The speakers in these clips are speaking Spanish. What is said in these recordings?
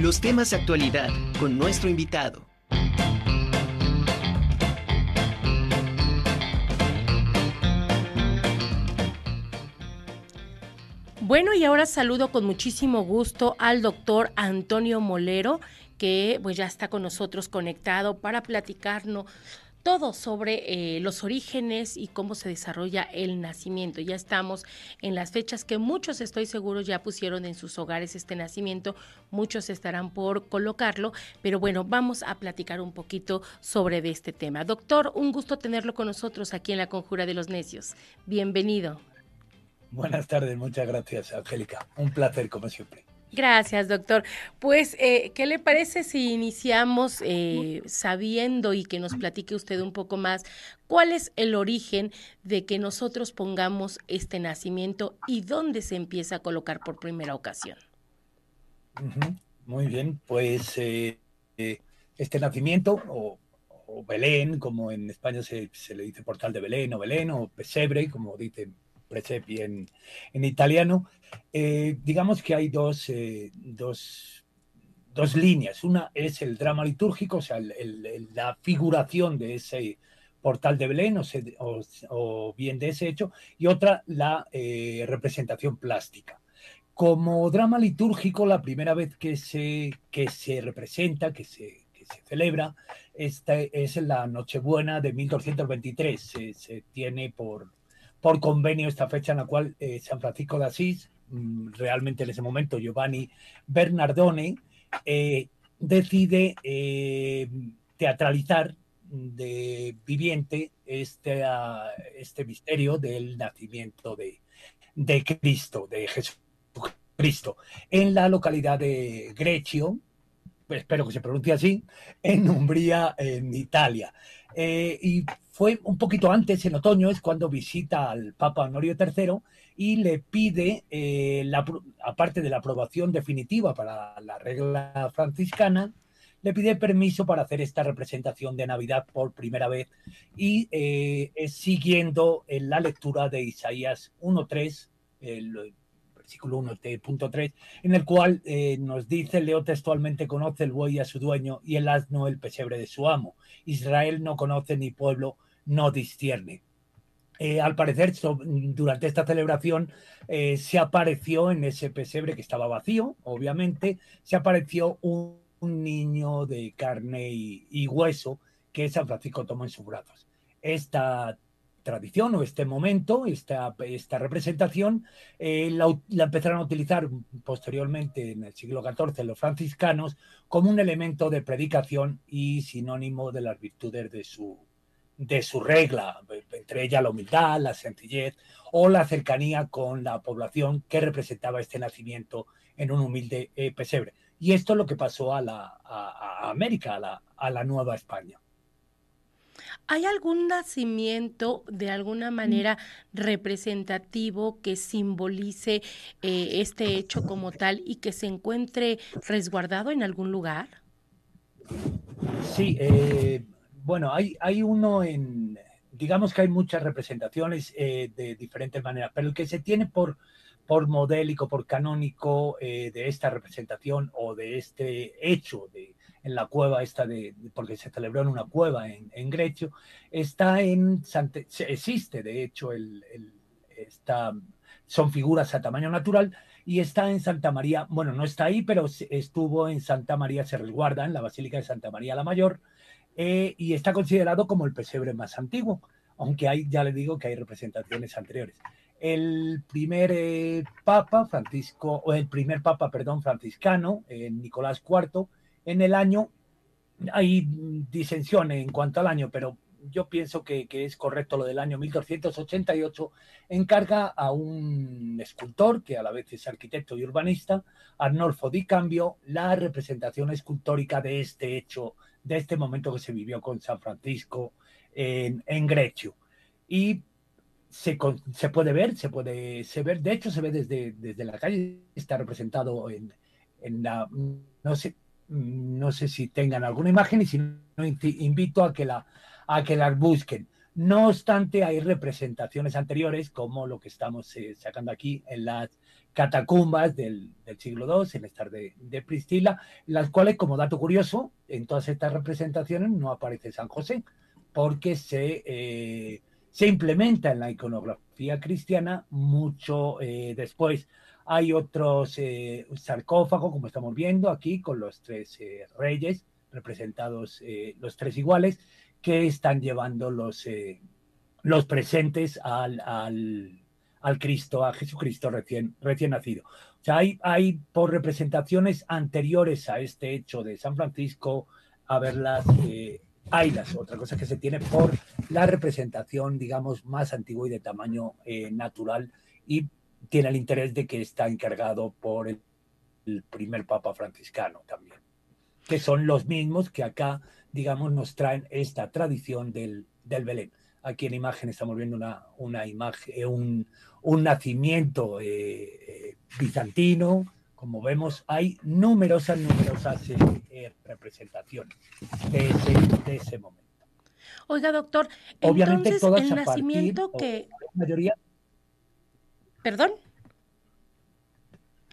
Los temas de actualidad con nuestro invitado. Bueno, y ahora saludo con muchísimo gusto al doctor Antonio Molero, que pues ya está con nosotros conectado para platicarnos todo sobre eh, los orígenes y cómo se desarrolla el nacimiento. Ya estamos en las fechas que muchos, estoy seguro, ya pusieron en sus hogares este nacimiento, muchos estarán por colocarlo, pero bueno, vamos a platicar un poquito sobre este tema. Doctor, un gusto tenerlo con nosotros aquí en la Conjura de los Necios. Bienvenido. Buenas tardes, muchas gracias, Angélica. Un placer, como siempre. Gracias, doctor. Pues, eh, ¿qué le parece si iniciamos eh, sabiendo y que nos platique usted un poco más cuál es el origen de que nosotros pongamos este nacimiento y dónde se empieza a colocar por primera ocasión? Muy bien, pues eh, este nacimiento, o, Belén, como en España se, se, le dice portal de Belén, o Belén, o pesebre, como dicen Precepi en, italiano, eh, digamos que hay dos, eh, dos, dos, líneas. Una es el drama litúrgico, o sea, la figuración de ese portal de Belén o, o, bien de ese hecho, y otra la eh, representación plástica. Como drama litúrgico, la primera vez que se, que se representa, que se, que se celebra, esta es la Nochebuena de 1223. Se, se tiene por, por convenio esta fecha en la cual eh, San Francisco de Asís, mm, realmente en ese momento Giovanni Bernardone, eh, decide eh, teatralizar de viviente este, ah, este misterio del nacimiento de, de Cristo, de Jesucristo, en la localidad de Grecio, espero que se pronuncie así, en Umbría, en Italia. y fue un poquito antes, en otoño, es cuando visita al Papa Honorio III y le pide, eh, la, aparte de la aprobación definitiva para la regla franciscana, le pide permiso para hacer esta representación de Navidad por primera vez y eh, siguiendo en la lectura de Isaías 1.3, el versículo 1.3, en el cual eh, nos dice, leo textualmente, conoce el buey a su dueño y el asno el pesebre de su amo. Israel no conoce ni pueblo no discierne. Eh, al parecer, durante esta celebración eh, se apareció en ese pesebre que estaba vacío, obviamente, se apareció un, niño de carne y, hueso que San Francisco tomó en sus brazos. Esta tradición o este momento, esta, esta representación, eh, la, empezaron a utilizar posteriormente en el siglo XIV los franciscanos como un elemento de predicación y sinónimo de las virtudes de su, de su regla, entre ella la humildad, la sencillez o la cercanía con la población que representaba este nacimiento en un humilde eh, pesebre. Y esto es lo que pasó a, la, a, América, a la, a la Nueva España. ¿Hay algún nacimiento de alguna manera representativo que simbolice eh, este hecho como tal y que se encuentre resguardado en algún lugar? Sí, eh, bueno, hay, hay uno en, digamos que hay muchas representaciones eh, de diferentes maneras, pero el que se tiene por, por modélico, por canónico eh, de esta representación o de este hecho de, en la cueva esta de, porque se celebró en una cueva en, en Grecio, está en, existe de hecho el, el está, son figuras a tamaño natural y está en Santa María, bueno, no está ahí, pero estuvo en Santa María, se resguarda en la Basílica de Santa María la Mayor, eh, y está considerado como el pesebre más antiguo, aunque hay, ya le digo que hay representaciones anteriores. El primer eh, papa, Francisco, o el primer papa, perdón, franciscano, eh, Nicolás IV, en el año, hay disensión en cuanto al año, pero yo pienso que, que, es correcto lo del año 1288, encarga a un escultor, que a la vez es arquitecto y urbanista, Arnolfo Di Cambio, la representación escultórica de este hecho de este momento que se vivió con San Francisco en, en Grecio. Y se, se, puede ver, se puede se ver, de hecho se ve desde, desde la calle, está representado en, en la, no sé, no sé si tengan alguna imagen y si no, invito a que, la, a que las busquen. No obstante, hay representaciones anteriores, como lo que estamos eh, sacando aquí en las catacumbas del, siglo II, en estar de, de Pristila, las cuales, como dato curioso, en todas estas representaciones no aparece San José, porque se, eh, se implementa en la iconografía cristiana mucho eh, después. Hay otros eh, sarcófagos, como estamos viendo aquí, con los tres reyes representados, los tres iguales, que están llevando los, los presentes al, al, al, Cristo, a Jesucristo recién, recién nacido. O sea, hay, hay por representaciones anteriores a este hecho de San Francisco, a verlas hay las otra cosa que se tiene por la representación, digamos, más antigua y de tamaño eh, natural y tiene el interés de que está encargado por el, primer papa franciscano también, que son los mismos que acá, digamos, nos traen esta tradición del, del Belén. Aquí en imagen estamos viendo una, una imagen, eh, un, un nacimiento eh, bizantino, como vemos, hay numerosas, numerosas eh, eh, representaciones de ese, momento. Oiga, doctor, Obviamente entonces el nacimiento que... mayoría... ¿Perdón?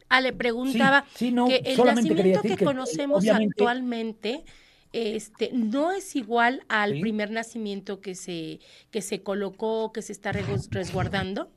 Ah, le preguntaba que el nacimiento que, conocemos actualmente este, no es igual al primer nacimiento que se, que se colocó, que se está resguardando.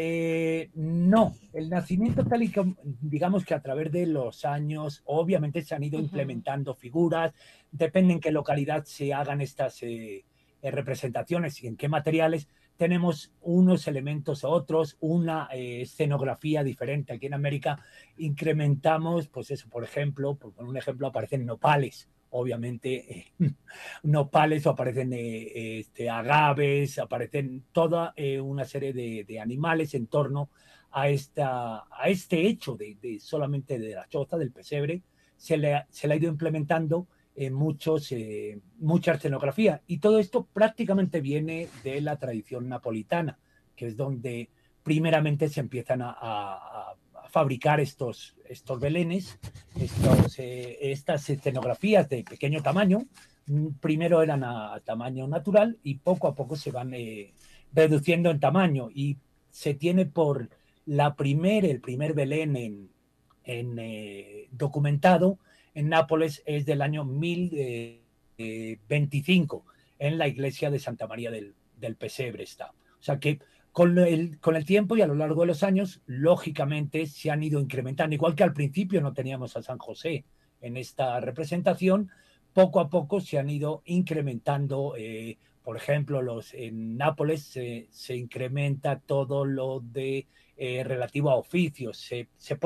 Eh, no, el nacimiento tal y como, digamos que a través de los años, obviamente se han ido implementando figuras, depende en qué localidad se hagan estas eh, eh, representaciones y en qué materiales, tenemos unos elementos a otros, una escenografía diferente. Aquí en América incrementamos, pues eso, por ejemplo, por un ejemplo, aparecen nopales, obviamente eh, nopales o aparecen eh, este, agaves, aparecen toda eh, una serie de, animales en torno a, esta, a este hecho de, solamente de la choza, del pesebre, se le, se le ha ido implementando en muchos, mucha escenografía. Y todo esto prácticamente viene de la tradición napolitana, que es donde primeramente se empiezan a fabricar estos, estos belenes, eh, estas escenografías de pequeño tamaño. Primero eran a tamaño natural y poco a poco se van eh, reduciendo en tamaño y se tiene por la primer, el primer Belén en, en eh, documentado en Nápoles es del año 1025 en la iglesia de Santa María del, del Pesebre está. O sea que con el, con el tiempo y a lo largo de los años, lógicamente se han ido incrementando. Igual que al principio no teníamos a San José en esta representación, poco a poco se han ido incrementando. Eh, por ejemplo, los, en Nápoles se, incrementa todo lo de eh, relativo a oficios, se, se,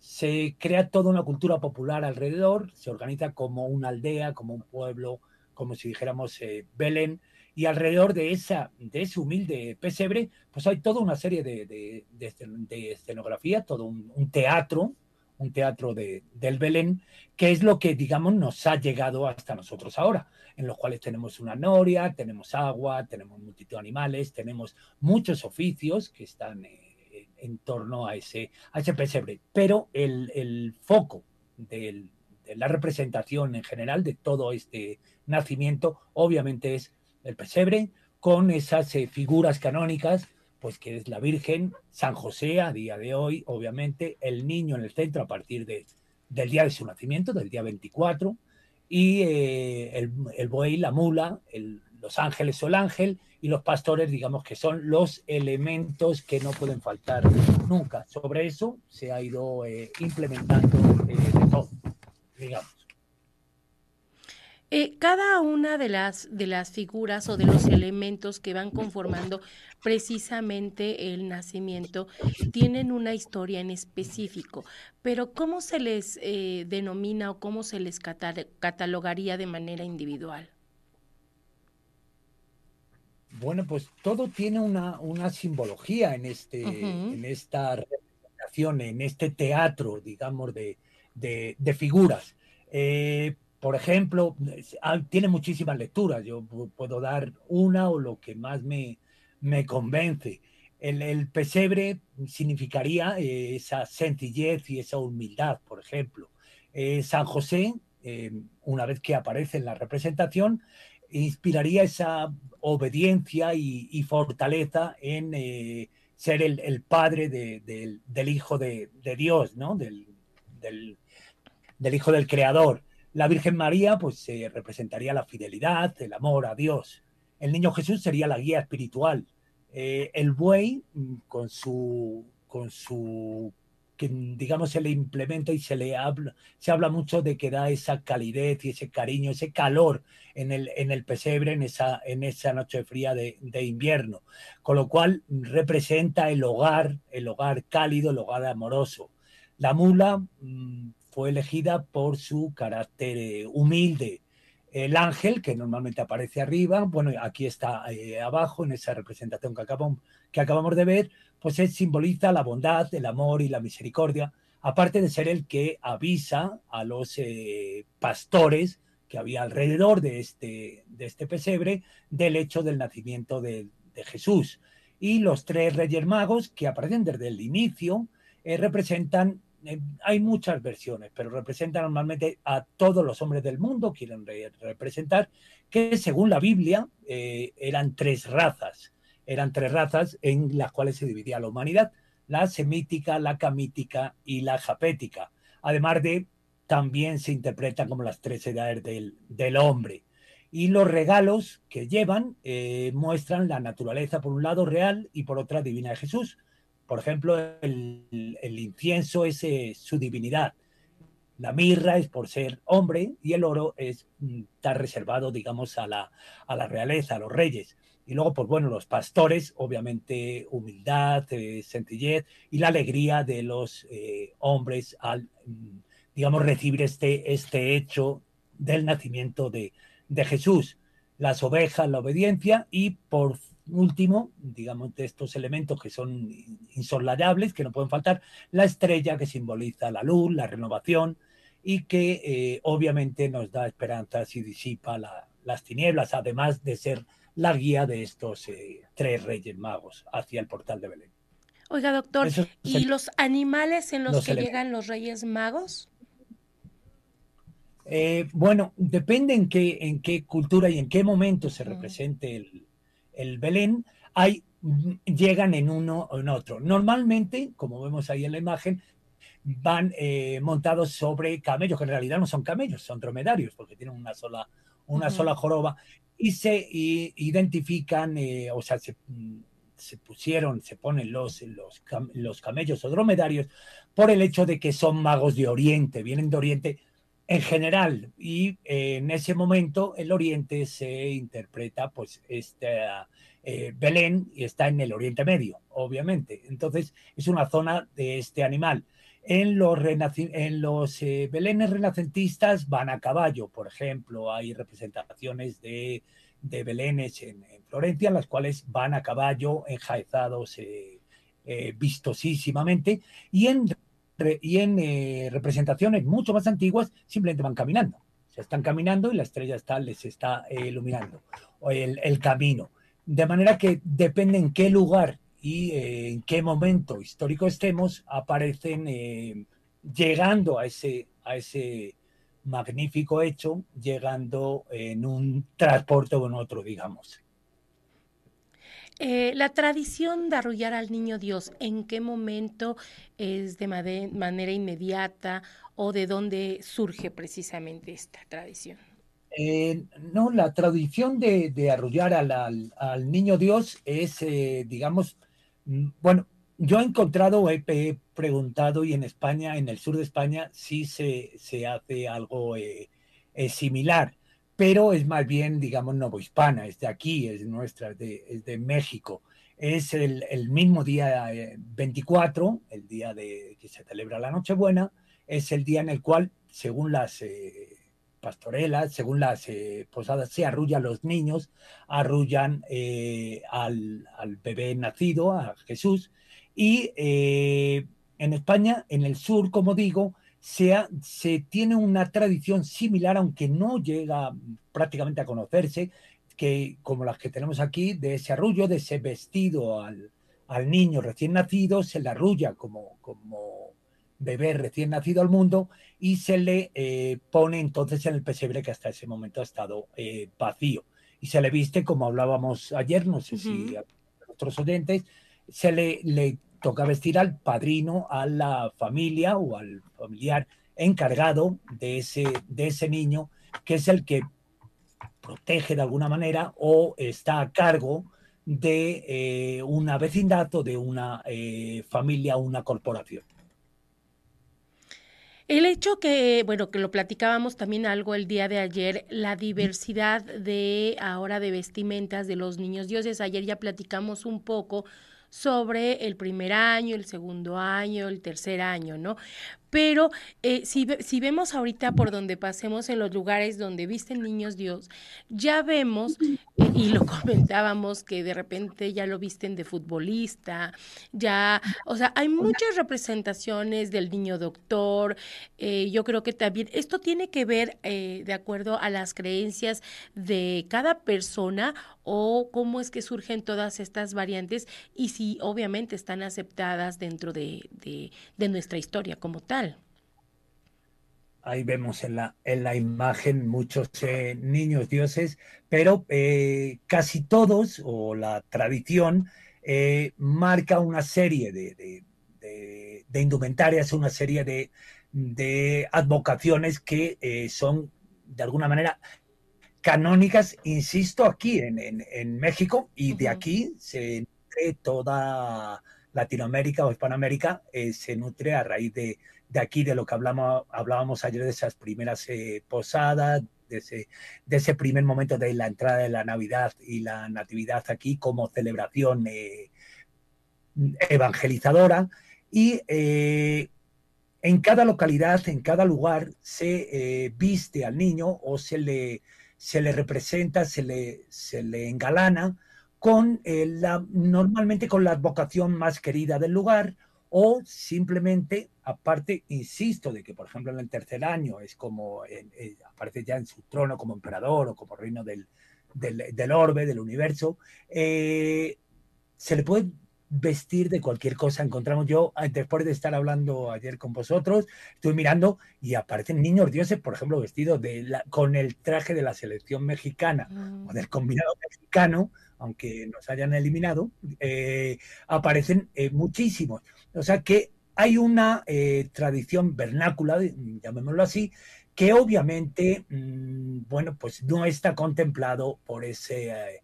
se crea toda una cultura popular alrededor, se organiza como una aldea, como un pueblo, como si dijéramos eh, Belén, y alrededor de, esa, de ese humilde pesebre, pues hay toda una serie de, de, de, escenografía, todo un, teatro, un teatro de, del Belén, que es lo que, digamos, nos ha llegado hasta nosotros ahora, en los cuales tenemos una noria, tenemos agua, tenemos multitud de animales, tenemos muchos oficios que están eh, en torno a ese, a ese pesebre, pero el, el foco de la representación en general de todo este nacimiento, obviamente es el pesebre, con esas eh, figuras canónicas, pues que es la Virgen, San José a día de hoy, obviamente, el niño en el centro a partir de, del día de su nacimiento, del día 24, y eh, el, el, buey, la mula, los ángeles o el ángel, y los pastores, digamos que son los elementos que no pueden faltar nunca. Sobre eso se ha ido eh, implementando de todo, digamos. Eh, cada una de las, de las figuras o de los elementos que van conformando precisamente el nacimiento tienen una historia en específico, pero ¿cómo se les eh, denomina o cómo se les catalogaría de manera individual? Bueno, pues todo tiene una, una simbología en, este, en esta representación, en este teatro, digamos, de, de, figuras. Eh, por ejemplo, ah, tiene muchísimas lecturas. Yo puedo dar una o lo que más me, me convence. El, pesebre significaría eh, esa sencillez y esa humildad, por ejemplo. Eh, San José, eh, una vez que aparece en la representación, inspiraría esa obediencia y, fortaleza en ser el, padre del Hijo de, Dios, ¿no? Del, Hijo del Creador. La Virgen María, pues, representaría la fidelidad, el amor a Dios. El niño Jesús sería la guía espiritual. Eh, el buey, mm, con su, con su que digamos se le implementa y se le habla, se habla mucho de que da esa calidez y ese cariño, ese calor en el, en el pesebre en esa, en esa noche fría de, invierno, con lo cual representa el hogar, el hogar cálido, el hogar amoroso. La mula mm, fue elegida por su carácter eh, humilde, el ángel, que normalmente aparece arriba, bueno, aquí está eh, abajo en esa representación que acabamos, de ver, pues simboliza la bondad, el amor y la misericordia, aparte de ser el que avisa a los eh, pastores que había alrededor de este, de este pesebre del hecho del nacimiento de, Jesús. Y los tres reyes magos que aparecen desde el inicio eh, representan hay muchas versiones, pero representan normalmente a todos los hombres del mundo, quieren representar que según la Biblia eran tres razas eran tres razas en las cuales se dividía la humanidad, la semítica, la camítica y la japética. Además de, también se interpretan como las tres edades del, hombre. Y los regalos que llevan eh, muestran la naturaleza, por un lado, real y por otra, divina de Jesús. Por ejemplo, el, incienso es eh, su divinidad. La mirra es por ser hombre y el oro es, mm, está reservado, digamos, a la, a la realeza, a los reyes. Y luego, pues bueno, los pastores, obviamente humildad, eh, sencillez y la alegría de los eh, hombres al, mm, digamos, recibir este, este hecho del nacimiento de, de Jesús. Las ovejas, la obediencia y por último, digamos, de estos elementos que son insolayables, que no pueden faltar, la estrella que simboliza la luz, la renovación y que eh, obviamente nos da esperanzas y disipa las tinieblas, además de ser la guía de estos eh, tres reyes magos hacia el portal de Belén. Oiga, doctor, ¿y los animales en los, que llegan los reyes magos? Eh, bueno, depende en qué, en qué cultura y en qué momento se mm. represente el, Belén. Hay, llegan en uno o en otro. Normalmente, como vemos ahí en la imagen, van eh, montados sobre camellos, que en realidad no son camellos, son dromedarios, porque tienen una sola, una sola joroba, y se identifican, eh, o sea, mm, se, pusieron, se ponen los, los, los, camellos o dromedarios por el hecho de que son magos de Oriente, vienen de Oriente en general, y eh, en ese momento el Oriente se interpreta, pues, este, eh, Belén y está en el Oriente Medio, obviamente. Entonces, es una zona de este animal. En los, en eh, belenes renacentistas van a caballo, por ejemplo, hay representaciones de, belenes en, Florencia, en las cuales van a caballo enjaezados eh, vistosísimamente, y en, y en representaciones mucho más antiguas simplemente van caminando. Se están caminando y la estrella está, les está iluminando el, el camino. De manera que depende en qué lugar y eh, en qué momento histórico estemos, aparecen eh, llegando a ese, a ese magnífico hecho, llegando en un transporte o en otro, digamos. Eh, la tradición de arrullar al niño Dios, ¿en qué momento es de manera inmediata o de dónde surge precisamente esta tradición? no, la tradición de, arrullar al, al, niño Dios es, digamos, Mm, bueno, yo he encontrado, he, preguntado y en España, en el sur de España, sí se, se hace algo eh, eh, similar, pero es más bien, digamos, novohispana, es de aquí, es nuestra, es de, México. Es el, mismo día 24, eh, el día de que se celebra la Nochebuena, es el día en el cual, según las pastorelas, según las eh, posadas, se arrullan los niños, arrullan eh, al, bebé nacido, a Jesús, y eh, en España, en el sur, como digo, se, se, tiene una tradición similar, aunque no llega prácticamente a conocerse, que como las que tenemos aquí, de ese arrullo, de ese vestido al, al niño recién nacido, se le arrulla como, como bebé recién nacido al mundo y se le eh, pone entonces en el pesebre que hasta ese momento ha estado eh, vacío. Y se le viste, como hablábamos ayer, no sé si a otros oyentes, se le, le toca vestir al padrino, a la familia o al familiar encargado de ese, de ese niño, que es el que protege de alguna manera o está a cargo de eh, una vecindad o de una eh, familia o una corporación. El hecho que, bueno, que lo platicábamos también algo el día de ayer, la diversidad de ahora de vestimentas de los niños dioses. Ayer ya platicamos un poco sobre el primer año, el segundo año, el tercer año, ¿no? Pero eh, si, si, vemos ahorita por donde pasemos en los lugares donde visten niños Dios, ya vemos, eh, y lo comentábamos, que de repente ya lo visten de futbolista, ya, o sea, hay muchas representaciones del niño doctor. Eh, yo creo que también esto tiene que ver, de acuerdo a las creencias de cada persona o cómo es que surgen todas estas variantes y si obviamente están aceptadas dentro de, de nuestra historia como tal. Ahí vemos en la, en la imagen muchos eh, niños dioses, pero eh, casi todos, o la tradición, eh, marca una serie de, de, indumentarias, una serie de, de advocaciones que son de alguna manera canónicas, insisto, aquí en, en, México, y de aquí se nutre toda Latinoamérica o Hispanoamérica, se nutre a raíz de de aquí, de lo que hablamos, hablábamos ayer de esas primeras eh, posadas, de ese, primer momento de la entrada de la Navidad y la Natividad aquí como celebración eh, evangelizadora. Y eh, en cada localidad, en cada lugar, se viste al niño o se le, se le representa, se le, se le engalana con la, normalmente con la advocación más querida del lugar o simplemente, aparte, insisto, de que, por ejemplo, en el tercer año es como, aparece ya en su trono como emperador o como reino del, del, orbe, del universo, eh, se le puede vestir de cualquier cosa. Encontramos yo, ah, después de estar hablando ayer con vosotros, estoy mirando y aparecen niños dioses, por ejemplo, vestidos de con el traje de la selección mexicana o del combinado mexicano, aunque nos hayan eliminado, eh, aparecen eh, muchísimos. O sea que hay una eh, tradición vernácula, llamémoslo así, que obviamente, mm, bueno, pues no está contemplado por ese,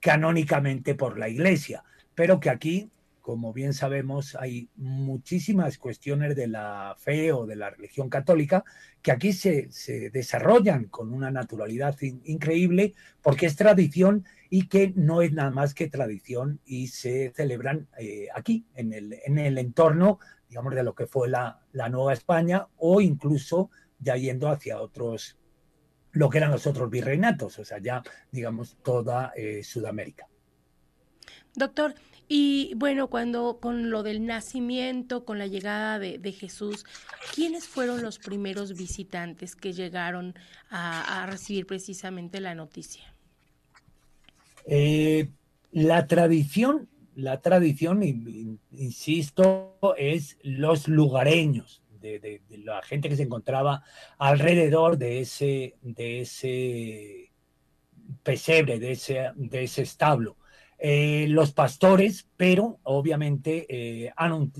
canónicamente por la Iglesia, pero que aquí, como bien sabemos, hay muchísimas cuestiones de la fe o de la religión católica que aquí se, se desarrollan con una naturalidad increíble porque es tradición y que no es nada más que tradición y se celebran eh, aquí, en el, en el entorno, digamos, de lo que fue la, la Nueva España o incluso ya yendo hacia otros, lo que eran los otros virreinatos, o sea, ya, digamos, toda eh, Sudamérica. Doctor, y bueno, cuando con lo del nacimiento, con la llegada de, Jesús, ¿quiénes fueron los primeros visitantes que llegaron a recibir precisamente la noticia? Eh, la tradición, la tradición, insisto, es los lugareños, de, la gente que se encontraba alrededor de ese, de ese pesebre, de ese, de ese establo. Eh, los pastores, pero obviamente eh, han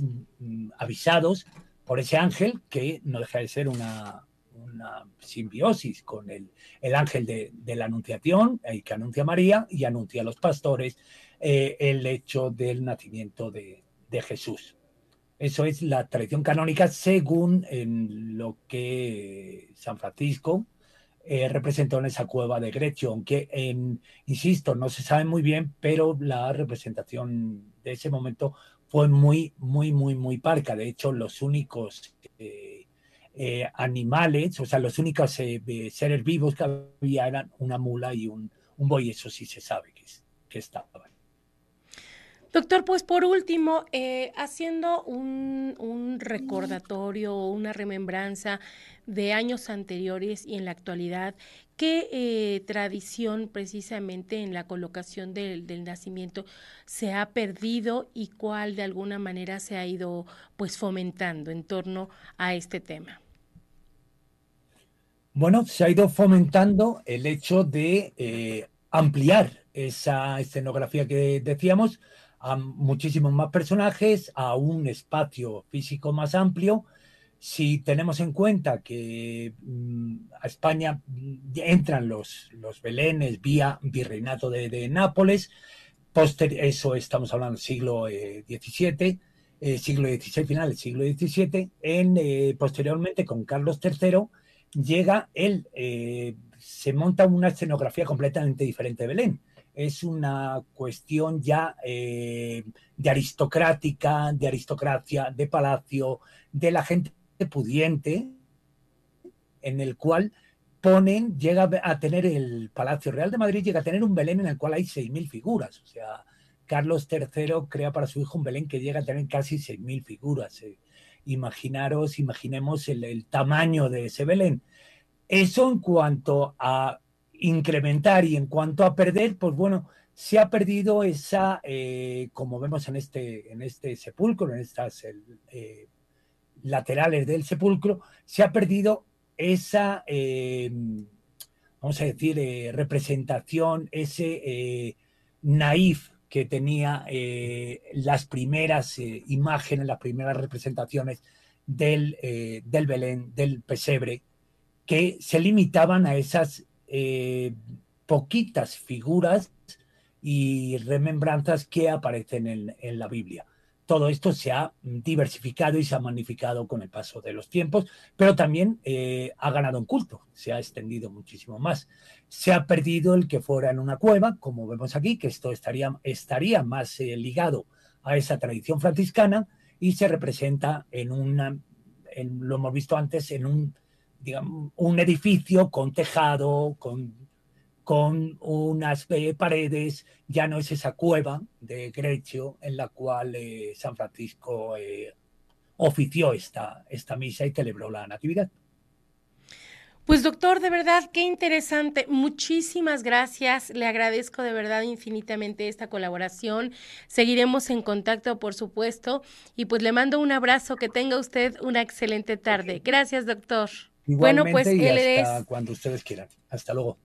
avisados por ese ángel que no deja de ser una, una simbiosis con el, el ángel de, de, la Anunciación, el que anuncia a María y anuncia a los pastores eh, el hecho del nacimiento de, de, Jesús. Eso es la tradición canónica según en lo que San Francisco eh, representó en esa cueva de Grecio, aunque, en, insisto, no se sabe muy bien, pero la representación de ese momento fue muy, muy, muy, muy parca. De hecho, los únicos... Eh, eh, animales, o sea, los únicos eh, seres vivos que había eran una mula y un, un buey, eso sí se sabe que, que estaban. Doctor, pues por último, eh, haciendo un, un recordatorio o una remembranza de años anteriores y en la actualidad, ¿qué tradición precisamente en la colocación del, del, nacimiento se ha perdido y cuál de alguna manera se ha ido pues fomentando en torno a este tema? Bueno, se ha ido fomentando el hecho de eh, ampliar esa escenografía que decíamos a muchísimos más personajes, a un espacio físico más amplio. Si tenemos en cuenta que mm, a España entran los, los belenes vía virreinato de, Nápoles, eso estamos hablando del siglo XVII, eh, siglo XVI final, siglo XVII, en, eh, posteriormente con Carlos III llega él, eh, se monta una escenografía completamente diferente de Belén es una cuestión ya eh, de aristocrática, de aristocracia, de palacio, de la gente pudiente, en el cual ponen, llega a tener el Palacio Real de Madrid, llega a tener un Belén en el cual hay 6.000 figuras. O sea, Carlos III crea para su hijo un Belén que llega a tener casi 6.000 figuras. Eh. Imaginaros, imaginemos el tamaño de ese Belén. Eso en cuanto a incrementar y en cuanto a perder, pues bueno, se ha perdido esa, eh, como vemos en este, en este sepulcro, en estas eh, laterales del sepulcro, se ha perdido esa, eh, vamos a decir, representación, ese naif que tenía las primeras imágenes, las primeras representaciones del, del Belén, del pesebre, que se limitaban a esas eh, poquitas figuras y remembranzas que aparecen en, la Biblia. Todo esto se ha diversificado y se ha magnificado con el paso de los tiempos, pero también eh, ha ganado un culto, se ha extendido muchísimo más. Se ha perdido el que fuera en una cueva, como vemos aquí, que esto estaría, estaría más eh, ligado a esa tradición franciscana y se representa en una, lo hemos visto antes, en un digamos, un edificio con tejado, con, con unas eh, paredes, ya no es esa cueva de Grecio en la cual eh, San Francisco eh, ofició esta, esta misa y celebró la Natividad. Pues doctor, de verdad, qué interesante. Muchísimas gracias. Le agradezco de verdad infinitamente esta colaboración. Seguiremos en contacto, por supuesto. Y pues le mando un abrazo. Que tenga usted una excelente tarde. Gracias, doctor bueno, pues y hasta cuando ustedes quieran. Hasta luego.